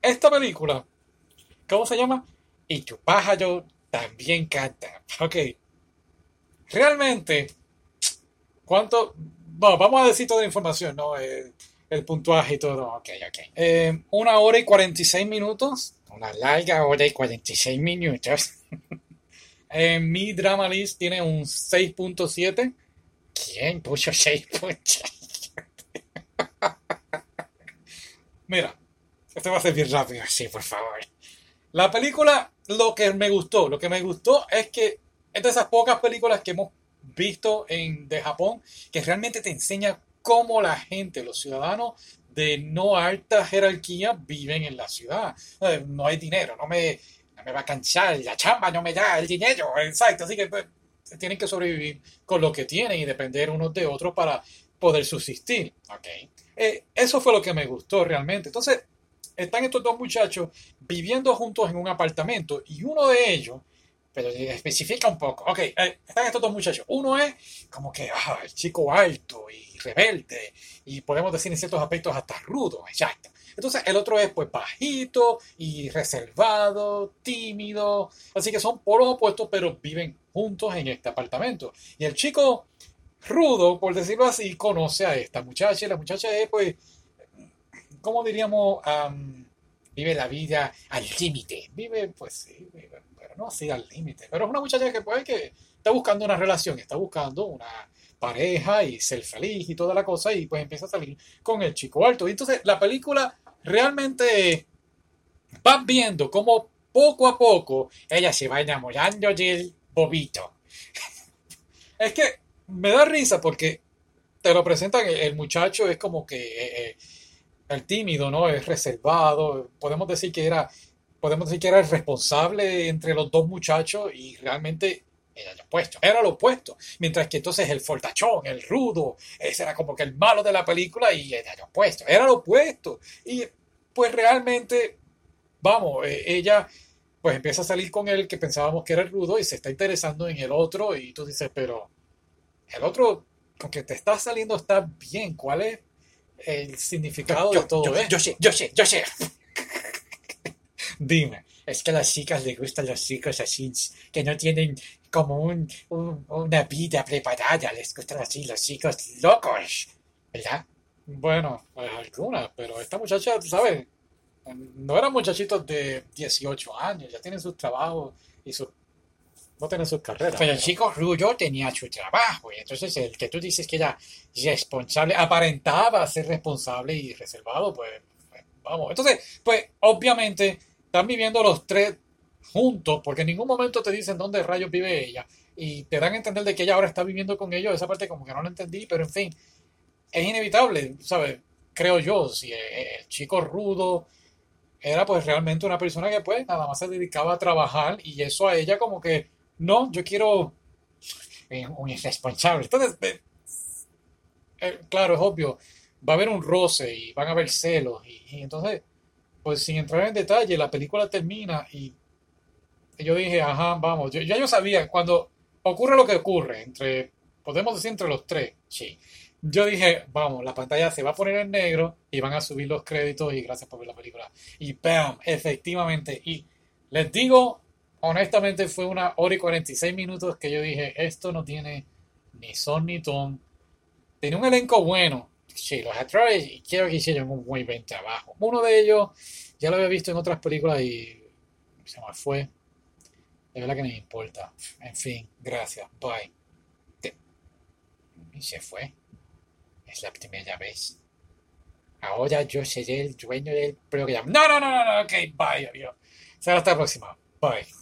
Esta película, ¿cómo se llama? Y tu pájaro también canta. Ok. Realmente, ¿cuánto? Bueno, vamos a decir toda la información, ¿no? Eh, el puntuaje y todo. Ok, ok. Eh, una hora y 46 minutos. Una larga hora y 46 minutos. eh, mi Drama List tiene un 6.7. ¿Quién puso 6.7? Mira, esto va a ser bien rápido, sí, por favor. La película, lo que me gustó, lo que me gustó es que es de esas pocas películas que hemos visto en, de Japón que realmente te enseña cómo la gente, los ciudadanos de no alta jerarquía viven en la ciudad. Eh, no hay dinero, no me, no me va a cansar, la chamba no me da el dinero, exacto. Así que pues, tienen que sobrevivir con lo que tienen y depender unos de otros para poder subsistir. Okay. Eh, eso fue lo que me gustó realmente. Entonces, están estos dos muchachos viviendo juntos en un apartamento y uno de ellos, pero especifica un poco, ok, eh, están estos dos muchachos, uno es como que ah, el chico alto y rebelde y podemos decir en ciertos aspectos hasta rudo, exacto. Entonces el otro es pues bajito y reservado, tímido, así que son polos opuestos pero viven juntos en este apartamento. Y el chico rudo, por decirlo así, conoce a esta muchacha y la muchacha es pues ¿cómo diríamos? vive la vida al límite. Vive, pues sí, vive, pero no así al límite. Pero es una muchacha que puede que está buscando una relación, está buscando una pareja y ser feliz y toda la cosa y pues empieza a salir con el chico alto. Y entonces la película realmente van viendo cómo poco a poco ella se va enamorando del bobito. es que me da risa porque te lo presentan, el muchacho es como que... Eh, eh, el tímido, ¿no? Es reservado. Podemos decir que era, podemos decir que era el responsable entre los dos muchachos y realmente era lo opuesto. Era lo opuesto. Mientras que entonces el fortachón, el rudo, ese era como que el malo de la película y era lo opuesto. Era lo opuesto. Y pues realmente, vamos, eh, ella pues empieza a salir con él que pensábamos que era el rudo y se está interesando en el otro y tú dices, pero el otro, con que te está saliendo está bien. ¿Cuál es el significado de todo yo, Yo sé, yo sé, yo sé. Dime. Es que a las chicas les gustan los chicos así, que no tienen como un, una vida preparada. Les gustan así los chicos locos, ¿verdad? Bueno, pues algunas, pero esta muchacha, ¿sabes? No eran muchachitos de 18 años, ya tienen sus trabajos y sus no tiene sus carreras. Pero el chico Rullo tenía su trabajo y entonces el que tú dices que era responsable, aparentaba ser responsable y reservado, pues, pues, vamos. Entonces, pues obviamente están viviendo los tres juntos porque en ningún momento te dicen dónde rayos vive ella y te dan a entender de que ella ahora está viviendo con ellos. Esa parte como que no la entendí, pero en fin, es inevitable, ¿sabes? Creo yo, si el chico rudo era pues realmente una persona que pues nada más se dedicaba a trabajar y eso a ella como que no, yo quiero un irresponsable. Entonces, eh, claro, es obvio, va a haber un roce y van a haber celos. Y, entonces, pues sin entrar en detalle, la película termina y yo dije, ajá, vamos, yo, ya yo sabía, cuando ocurre lo que ocurre, entre, podemos decir entre los tres, sí. Yo dije, vamos, la pantalla se va a poner en negro y van a subir los créditos y gracias por ver la película. Y ¡pam! Efectivamente. Y les digo, honestamente fue una hora y 46 minutos que yo dije, esto no tiene ni son ni ton. Tiene un elenco bueno. Sí, los actores quiero que hicieron un muy buen trabajo. Uno de ellos ya lo había visto en otras películas y se me fue. De verdad que no me importa. En fin, gracias. Bye. Y se fue. Es la primera vez. Ahora yo seré el dueño del programa. No, no, no, no, no. Ok, bye, adiós. Hasta la próxima. Bye.